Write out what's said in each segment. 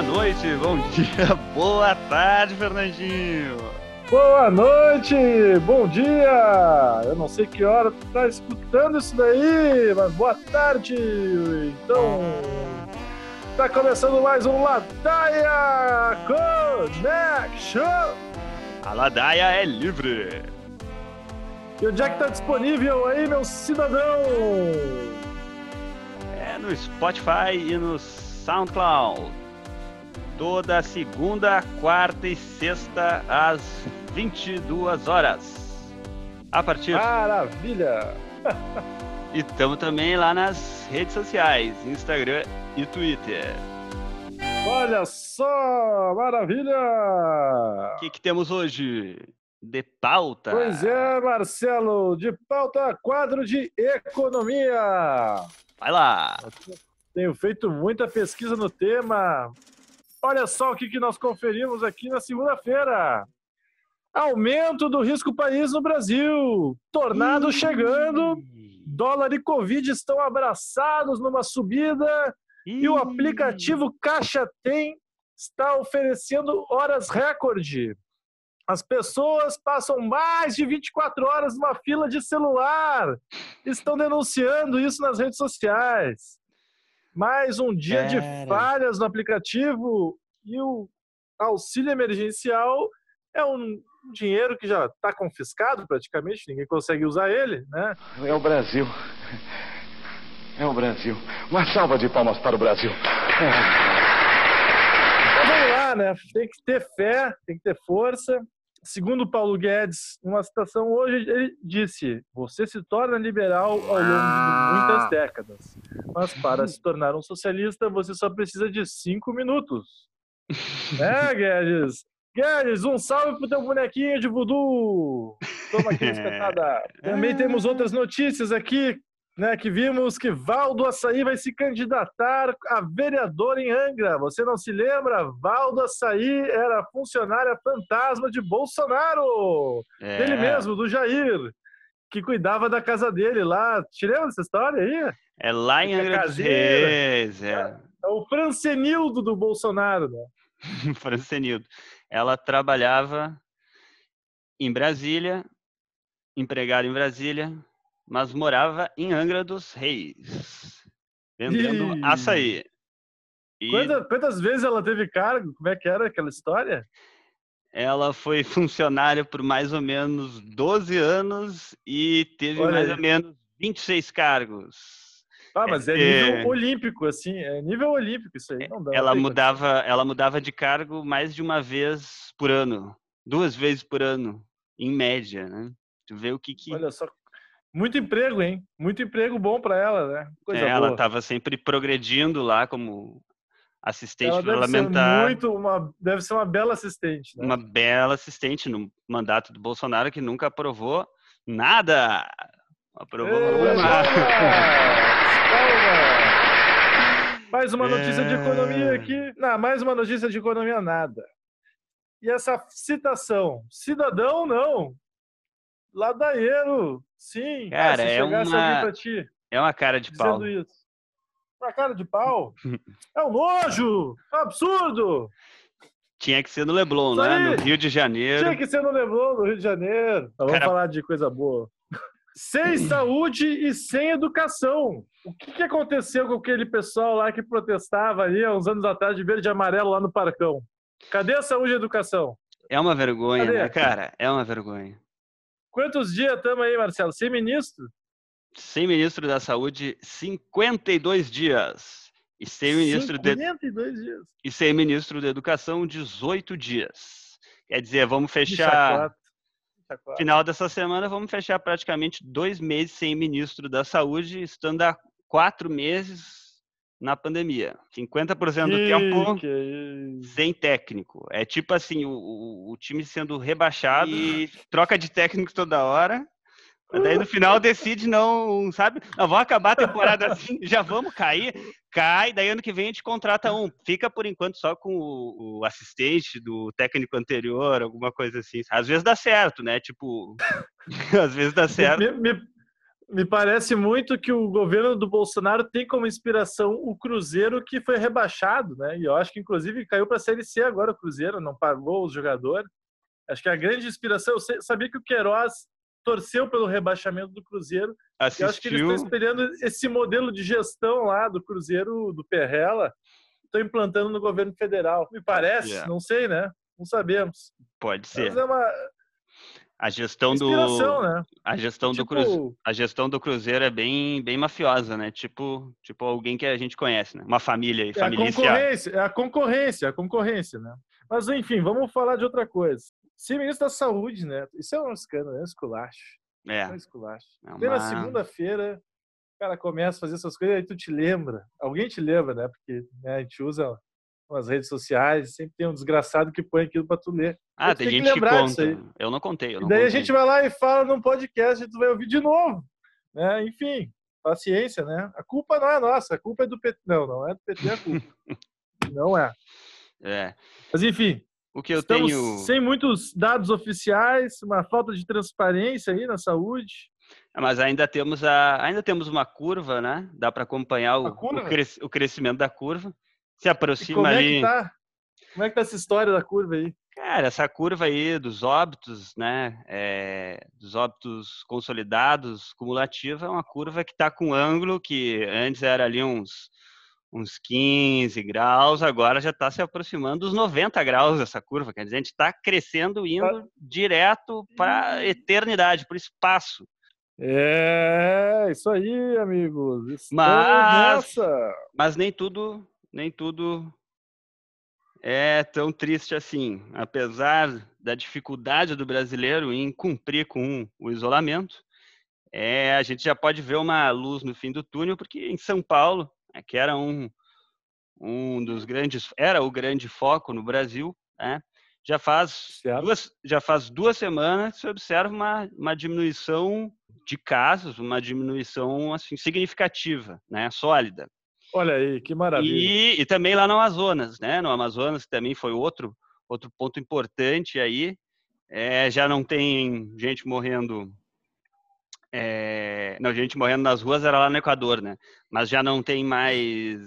boa noite, bom dia, boa tarde, Fernandinho. Boa noite, bom dia. Eu não sei que hora tu tá escutando isso daí, mas boa tarde. Então, tá começando mais um Ladaia Connection. A Ladaia é livre. E onde é que tá disponível aí, meu cidadão? É no Spotify e no SoundCloud. Toda segunda, quarta e sexta, às 22 horas. A partir. Maravilha! E estamos também lá nas redes sociais, Instagram e Twitter. Olha só, maravilha! O que, que temos hoje? De pauta. Pois é, Marcelo, de pauta quadro de economia. Vai lá. Tenho feito muita pesquisa no tema. Olha só o que, que nós conferimos aqui na segunda-feira. Aumento do risco país no Brasil. Tornado chegando. Dólar e Covid estão abraçados numa subida. E o aplicativo Caixa Tem está oferecendo horas recorde. As pessoas passam mais de 24 horas numa fila de celular. Estão denunciando isso nas redes sociais. Mais um dia de falhas no aplicativo e o auxílio emergencial é um dinheiro que já está confiscado praticamente, ninguém consegue usar ele, né? É o Brasil. É o Brasil. Uma salva de palmas para o Brasil. Mas vamos lá, né? Tem que ter fé, tem que ter força. Segundo Paulo Guedes, numa citação hoje, ele disse: Você se torna liberal ao longo de muitas décadas, mas para se tornar um socialista, você só precisa de cinco minutos. né, Guedes? Guedes, um salve pro teu bonequinho de voodoo! Toma aqui, espetada. Também temos outras notícias aqui, né, que vimos que Valdo Açaí vai se candidatar a vereador em Angra. Você não se lembra? Valdo Açaí era funcionária fantasma de Bolsonaro. É, Dele mesmo, do Jair, que cuidava da casa dele lá. Te lembra dessa história aí? É lá em Fica Angra dos caseira. Reis, é. É o Francenildo do Bolsonaro, né? Francenildo. Ela trabalhava em Brasília, empregada em Brasília, mas morava em Angra dos Reis, vendendo Ih. açaí. E Quanta- quantas vezes ela teve cargo? Como é que era aquela história? ela foi funcionária por mais ou menos 12 anos e teve Olha mais aí. ou menos 26 cargos. Ah, mas é, É, nível olímpico, assim. É nível olímpico isso aí. Não dá. ela mudava, ela mudava de cargo mais de uma vez por ano, duas vezes por ano, em média, né? Tu vê o que que Olha só. Muito emprego, hein? Muito emprego bom para ela, né? Coisa É, ela boa. estava sempre progredindo lá como assistente Ela deve ser parlamentar, muito uma, deve ser uma bela assistente, né? uma bela assistente no mandato do Bolsonaro que nunca aprovou nada. Aprovou Ei, nada. Mais uma notícia de economia É. aqui. Não, mais uma notícia de economia nada. E essa citação, cidadão não, ladaieiro, sim. Cara, é uma- ti É uma cara de pau. isso. Uma cara de pau? É um nojo! É um absurdo! Tinha que ser no Leblon, Isso né? aí. No Rio de Janeiro. Tinha que ser no Leblon, no Rio de Janeiro. Mas vamos Cara- falar de coisa boa. Sem saúde e sem educação. O que, que aconteceu com aquele pessoal lá que protestava ali há uns anos atrás de verde e amarelo lá no Parcão? Cadê a saúde e a educação? É uma vergonha, Cadê? né, cara? É uma vergonha. Quantos dias estamos aí, Marcelo? Sem ministro? Sem ministro da Saúde, 52 dias. E sem ministro de 52 dias. e sem ministro da Educação, 18 dias. Quer dizer, vamos fechar. Final dessa semana, vamos fechar praticamente dois meses sem ministro da Saúde, estando há quatro meses na pandemia. 50% do Que tempo que é sem técnico. É tipo assim, o, o- o time sendo rebaixado e troca de técnico toda hora. Mas daí no final decide não, sabe? Não, vamos acabar a temporada assim, já vamos cair, cai, daí ano que vem a gente contrata um. Fica por enquanto só com o, o assistente do técnico anterior, alguma coisa assim. Às vezes dá certo, né? Tipo, às vezes dá certo. Me, me- Me parece muito que o governo do Bolsonaro tem como inspiração o Cruzeiro que foi rebaixado, né? E eu acho que inclusive caiu para a Série C agora o Cruzeiro, não pagou os jogadores. Acho que a grande inspiração, eu sabia que o Queiroz torceu pelo rebaixamento do Cruzeiro. Assistiu. Eu acho que eles estão esperando esse modelo de gestão lá do Cruzeiro do Perrela, estão implantando no governo federal. Me parece, yeah. não sei, né? Não sabemos. Pode ser. Mas é uma, a gestão do né? a gestão tipo... do cruzeiro, a gestão do cruzeiro é bem bem mafiosa, né? Tipo, tipo alguém que a gente conhece, né? Uma família e é a concorrência, é a concorrência, a concorrência, né? Mas enfim, vamos falar de outra coisa. Se ministro da Saúde, né? Isso é um escândalo, é um esculacho. É. É um esculacho. É uma... Na segunda-feira, o cara começa a fazer essas coisas, aí tu te lembra. Alguém te lembra, né? Porque né, a gente usa nas redes sociais, sempre tem um desgraçado que põe aquilo para tu ler. Ah, tem, tem gente que, que conta. Eu não contei. Eu não e daí contei. a gente vai lá e fala num podcast e tu vai ouvir de novo. Né? Enfim, paciência, né? A culpa não é nossa, a culpa é do PT. Não, não é do PT a culpa. não é. É. Mas enfim. O que eu tenho. Sem muitos dados oficiais, uma falta de transparência aí na saúde. Mas ainda temos a, ainda temos uma curva, né? Dá para acompanhar o, o, cres... o crescimento da curva se aproxima como ali. É tá? Como é que tá essa história da curva aí? Cara, essa curva aí dos óbitos, né, é, dos óbitos consolidados, cumulativa, é uma curva que está com ângulo que antes era ali uns, uns 15 graus, agora já está se aproximando dos 90 graus essa curva, quer dizer, a gente está crescendo, indo ah. direto para a eternidade, para o espaço. É, isso aí, amigos. mas, mas nem tudo nem tudo é tão triste assim. Apesar da dificuldade do brasileiro em cumprir com o isolamento, é, a gente já pode ver uma luz no fim do túnel, porque em São Paulo, é, que era um, um dos grandes, era o grande foco no Brasil, né, já faz duas, já faz duas semanas que se observa uma, uma diminuição de casos, uma diminuição assim significativa, né, sólida. Olha aí, que maravilha. E, e, também lá no Amazonas, né? No Amazonas também foi outro outro ponto importante aí. É, já não tem gente morrendo. É, não, gente morrendo nas ruas era lá no Equador, né? Mas já não tem mais,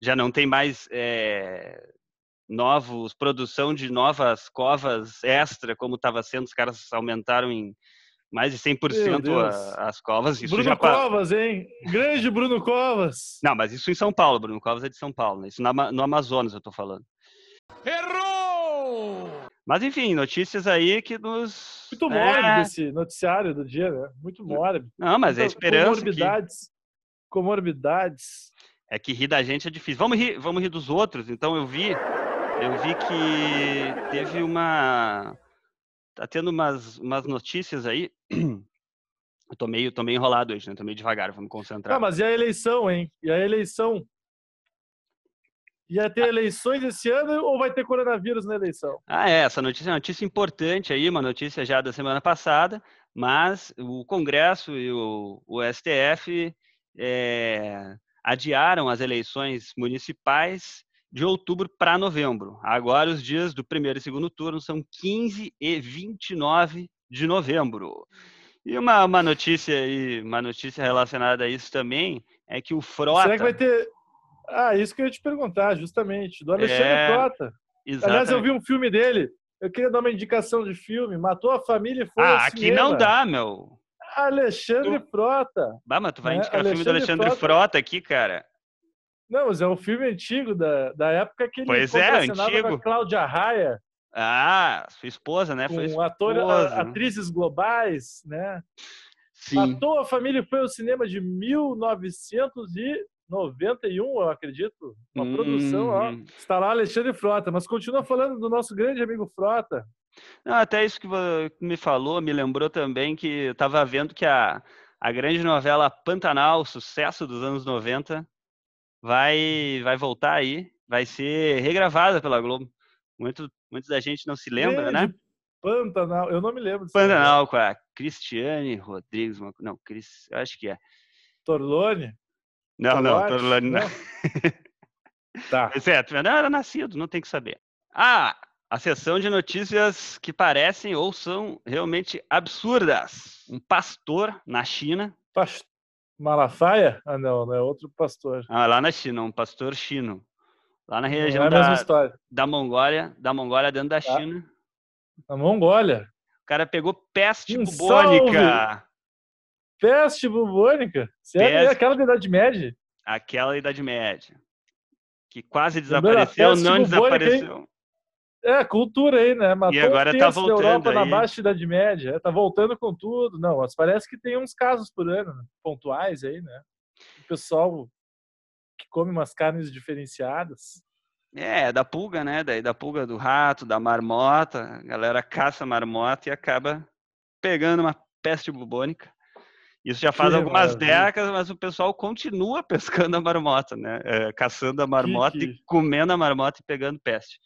já não tem mais é, novos produção de novas covas extra como estava sendo. Os caras aumentaram em mais de 100% a, as covas. Isso Bruno já... Covas, hein? Grande Bruno Covas. Não, mas isso em São Paulo. Bruno Covas é de São Paulo. Né? Isso no Amazonas eu tô falando. Errou! Mas enfim, notícias aí que nos. Muito mórbido é... esse noticiário do dia, né? Muito mórbido. Não, mas é esperança. Comorbidades. Que... Comorbidades. É que rir da gente é difícil. Vamos rir, vamos rir dos outros. Então eu vi. Eu vi que teve uma tá tendo umas, umas notícias aí. Eu tô meio, tô meio enrolado hoje, né? Tô meio devagar, vamos concentrar. Ah, mas e a eleição, hein? E a eleição? Ia ter ah. eleições esse ano ou vai ter coronavírus na eleição? Ah, é. Essa notícia é uma notícia importante aí, uma notícia já da semana passada, mas o Congresso e o, o STF é, adiaram as eleições municipais de outubro para novembro. Agora, os dias do primeiro e segundo turno são 15 e 29 de novembro. E uma, uma notícia aí, uma notícia relacionada a isso também é que o Frota. Será que vai ter. Ah, isso que eu ia te perguntar, justamente. Do Alexandre é... Frota. Exatamente. Aliás, eu vi um filme dele. Eu queria dar uma indicação de filme. Matou a família e foi Ah, aqui cinema. não dá, meu. Alexandre tu... Frota. Bah, mas tu vai né? indicar o filme do Alexandre Frota. Frota aqui, cara. Não, mas é um filme antigo da, da época que ele pois é, antigo. com a Cláudia Raia. Ah, sua esposa, né? Foi com ator, a, atrizes globais, né? Sim. Matou a família foi ao cinema de 1991, eu acredito. Uma hum. produção, ó. Uhum. Está lá Alexandre Frota, mas continua falando do nosso grande amigo Frota. Não, até isso que me falou me lembrou também que eu estava vendo que a, a grande novela Pantanal, sucesso dos anos 90, vai, vai voltar aí, vai ser regravada pela Globo. Muito, muitos da gente não se lembra, né? Pantanal, eu não me lembro. Pantanal com a Cristiane Rodrigues, não, Cris, eu acho que é. Torlone? Não, não, Torlone não. tá. Certo, não era nascido, não tem que saber. Ah, a sessão de notícias que parecem ou são realmente absurdas. Um pastor na China Pas- Malafaia? Ah, não, não é outro pastor. Ah, lá na China, um pastor chino. Lá na Não região é da, da Mongólia, da Mongólia dentro da Tá. China. Na Mongólia. O cara pegou peste Um bubônica. Peste bubônica. Sério? É Peste. aquela da Idade Média? Aquela Idade Média. Que quase desapareceu, não bubônica, hein? É, cultura aí, né? Matou agora um tá terço da voltando Europa na aí. baixa Idade Média. É, tá voltando com tudo. Não, mas parece que tem uns casos por ano, né? pontuais aí, né? O pessoal que come umas carnes diferenciadas. É, da pulga, né? Daí da pulga do rato, da marmota. A galera caça a marmota e acaba pegando uma peste bubônica. Isso já faz Que algumas maravilha. décadas, mas o pessoal continua pescando a marmota, né? É, caçando a marmota que- e comendo a marmota e pegando peste.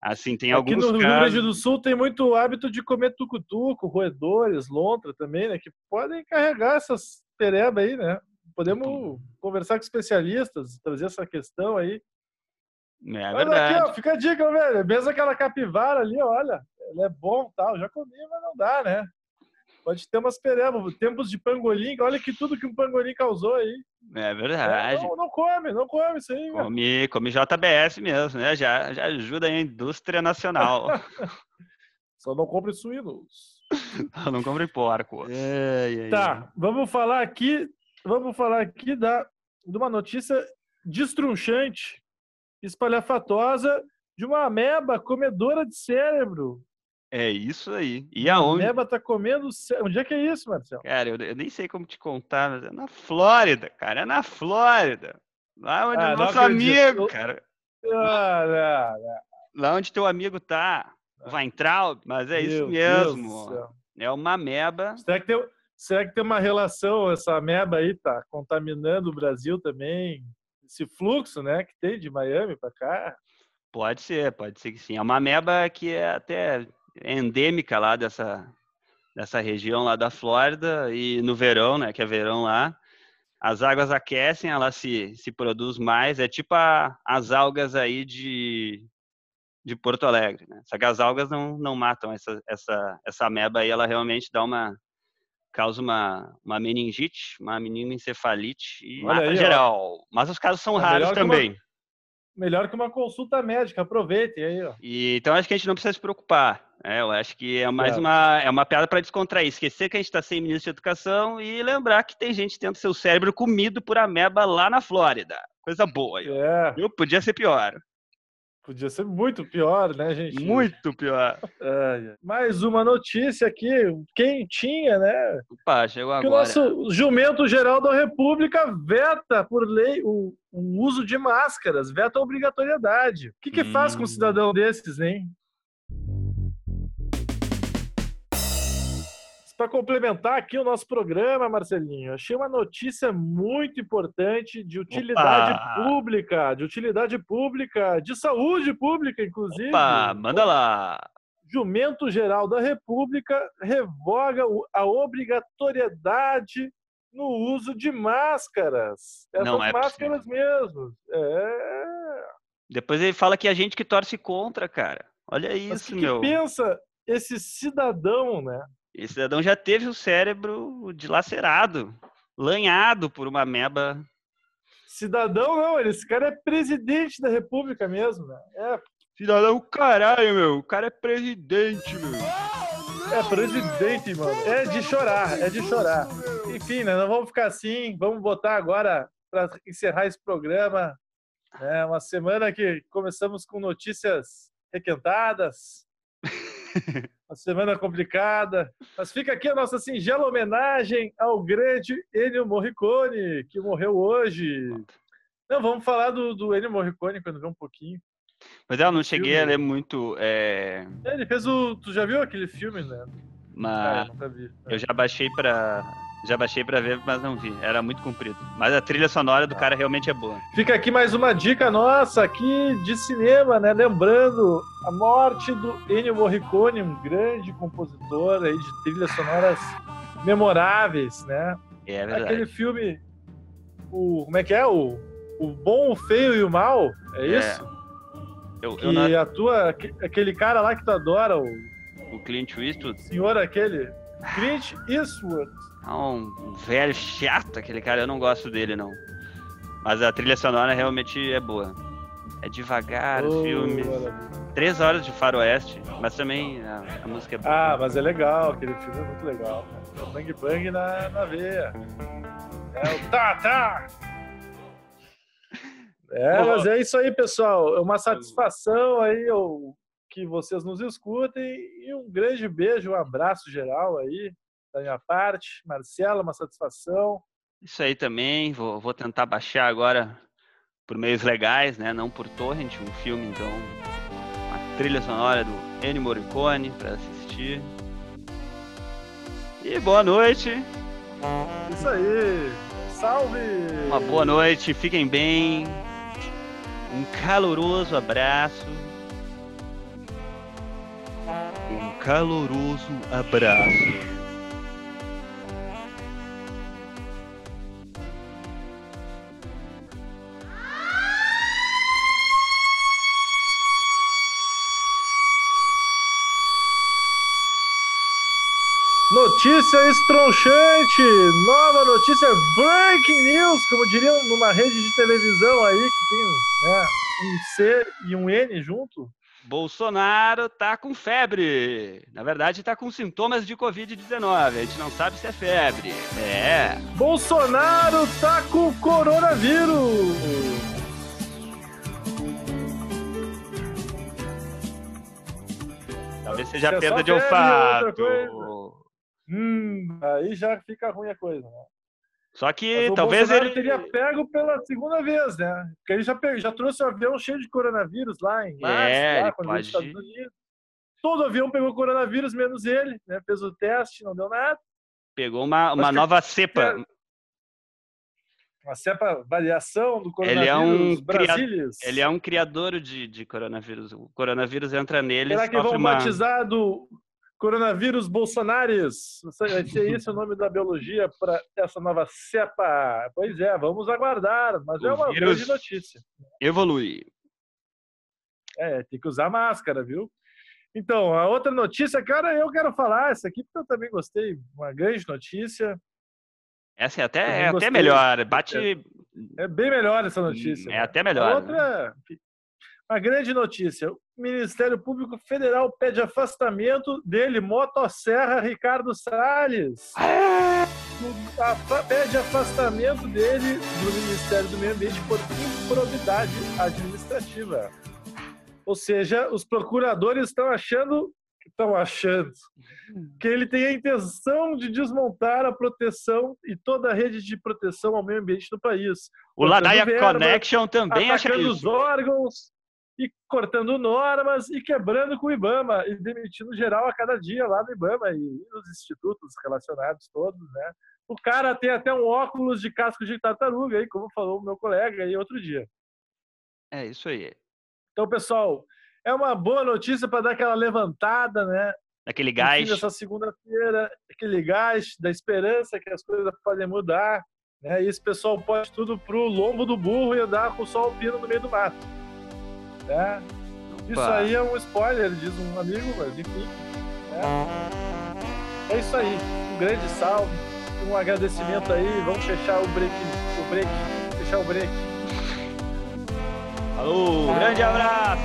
Assim, tem Aqui alguns no Rio casos... Grande do Sul tem muito hábito de comer tucutuco, roedores, lontra também, né? Que podem carregar essas pereba aí, né? Podemos conversar com especialistas, trazer essa questão aí. É verdade. aqui, ó, fica a dica, velho. Mesmo aquela capivara ali, olha, ela é bom tal. Já comi, mas não dá, né? Pode ter umas perebas. Tempos de pangolim, olha que tudo que um pangolim causou aí. É É, verdade. não, não come, não come isso aí, velho. Come, come JBS mesmo, né? Já, já ajuda a indústria nacional. Só não compre suínos. Não compre porco. Tá, vamos falar aqui, vamos falar aqui da, de uma notícia destrunchante, espalhafatosa, de uma ameba comedora de cérebro. É isso aí. E A aonde? ameba tá comendo. Onde é que é isso, Marcelo? Cara, eu, eu nem sei como te contar, mas é na Flórida, cara. É na Flórida. Lá onde Ah, o nosso amigo, Eu- cara. Ah, não, não. Lá onde teu amigo tá. Weintraub, mas é isso Meu Deus mesmo. É uma ameba. Será que, tem, será que tem uma relação, essa ameba aí tá contaminando o Brasil também? Esse fluxo, né, que tem de Miami para cá? Pode ser, pode ser que sim. É uma ameba que é até endêmica lá dessa, dessa região lá da Flórida e no verão, né, que é verão lá, as águas aquecem, ela se, se produz mais, é tipo a- as algas aí de, de Porto Alegre, né? Só que as algas não, não matam essa, essa, essa ameba aí, ela realmente dá uma causa uma, uma meningite, uma meningoencefalite e Olha mata aí, ó. geral. Mas os casos são É raros que uma- também. Melhor que uma consulta médica, aproveitem aí, ó. E, então acho que a gente não precisa se preocupar. né? eu acho que é mais Certo. uma, é uma piada para descontrair. Esquecer que a gente está sem ministro de educação e lembrar que tem gente tendo seu cérebro comido por ameba lá na Flórida. Coisa boa. É, Eu podia ser pior. Podia ser muito pior, né, gente? Muito pior. Ai. Mais uma notícia aqui, quentinha, né? Opa, chegou Que o agora. nosso jumento geral da República veta por lei o, o uso de máscaras, veta a obrigatoriedade. O que, que faz com um Hum. cidadão desses, hein? Para complementar aqui o nosso programa, Marcelinho, achei uma notícia muito importante de utilidade Opa! pública, de utilidade pública, de saúde pública, inclusive. Opa, manda lá. Jumento Geral da República revoga a obrigatoriedade no uso de máscaras. Essas Não é máscaras mesmo. É. Depois ele fala que é a gente que torce contra, cara. Olha Mas isso, o que, meu. que pensa esse cidadão, né? Esse cidadão já teve o cérebro dilacerado, lanhado por uma ameba. Cidadão não, ele- esse cara é presidente da República mesmo, né? É, Cidadão, caralho, meu. O cara é presidente, meu. é presidente, mano. É de chorar, é de chorar. Enfim, né? Não vamos ficar assim. Vamos botar agora para encerrar esse programa. né, uma semana que começamos com notícias requentadas. Uma semana complicada. Mas fica aqui a nossa singela homenagem ao grande Ennio Morricone, que morreu hoje. Não, vamos falar do, do Ennio Morricone quando ver um pouquinho. Mas eu não cheguei a filme. ler muito. É... Ele fez o. Tu já viu aquele filme, né? Ah, Mas eu nunca vi. eu já baixei pra. Já baixei pra ver, mas não vi. Era muito comprido. Mas a trilha sonora do cara realmente é boa. Fica aqui mais uma dica nossa aqui de cinema, né? Lembrando a morte do Ennio Morricone, um grande compositor aí de trilhas sonoras memoráveis, né? É verdade. Aquele filme, o como é que é o o bom, o feio e o mal, é É, isso? Eu, Que eu não- atua aque- aquele cara lá que tu adora, o O Clint Eastwood. senhor aquele Clint Eastwood. Ah, um velho chato aquele cara, eu não gosto dele, não. Mas a trilha sonora realmente é boa. É devagar o Oh, filme. maravilha. Três horas de faroeste, mas também a, a música é boa. Ah, mas é legal, aquele filme é muito legal. É o Bang Bang na, na veia. É o tá, tá! É, mas é isso aí, pessoal. É uma satisfação aí o, que vocês nos escutem e um grande beijo, um abraço geral aí da minha parte. Marcela, uma satisfação. Isso aí também, vou, vou tentar baixar agora por meios legais, né? Não por torrent, um filme, então, a trilha sonora do Ennio Morricone para assistir. E boa noite, Isso aí. Salve! uma boa noite, fiquem bem. Um caloroso abraço. Um caloroso abraço. Notícia estronchante! Nova notícia, breaking news, como diriam numa rede de televisão aí que tem né, um C e um N junto. Bolsonaro tá com febre. Na verdade, tá com sintomas de Covid-19. A gente não sabe se é febre. É. Bolsonaro tá com coronavírus! Talvez seja Se é perda de febre, olfato. Hum, aí já fica ruim a coisa, né? Só que o talvez Bolsonaro ele. teria pego pela segunda vez, né? Porque ele já, pe- já trouxe um avião cheio de coronavírus lá em março, É, lá, quando pode- Estados Unidos. Todo avião pegou coronavírus, menos ele, né? Fez o teste, não deu nada. Pegou uma, uma Acho que- nova cepa. Uma cepa variação do Ele é um coronavírus cria-. Ele é um criador de, de coronavírus. O coronavírus entra nele. Será que vão uma... batizar do coronavírus bolsonares? Vai ser esse o nome da biologia para essa nova cepa? Pois é, vamos aguardar, mas O é uma grande notícia. Evolui. É, tem que usar máscara, viu? Então, a outra notícia, cara, eu quero falar essa aqui porque eu também gostei. Uma grande notícia. Essa é até, é até melhor. Bate. É bem melhor essa notícia. É né? até melhor, A outra, uma grande notícia. O Ministério Público Federal pede afastamento dele, Motosserra Ricardo Salles. Pede afastamento dele do Ministério do Meio Ambiente por improbidade administrativa. Ou seja, os procuradores estão achando estão achando que ele tem a intenção de desmontar a proteção e toda a rede de proteção ao meio ambiente do país. O Ladaia Connection também acha os órgãos e cortando normas e quebrando com o IBAMA e demitindo geral a cada dia lá no IBAMA e nos institutos relacionados todos, né? O cara tem até um óculos de casco de tartaruga aí, como falou o meu colega aí outro dia. É isso aí. Então, pessoal, é uma boa notícia para dar aquela levantada, né? Fim gás. dessa segunda-feira, aquele gás da esperança que as coisas podem mudar, né? E esse pessoal pode tudo pro lombo do burro e andar com o sol alpino no meio do mato, né? Isso aí é um spoiler, diz um amigo, mas enfim. né? É isso aí. Um grande salve, um agradecimento aí. Vamos fechar o break, o break, fechar o break. Falou, grande abraço.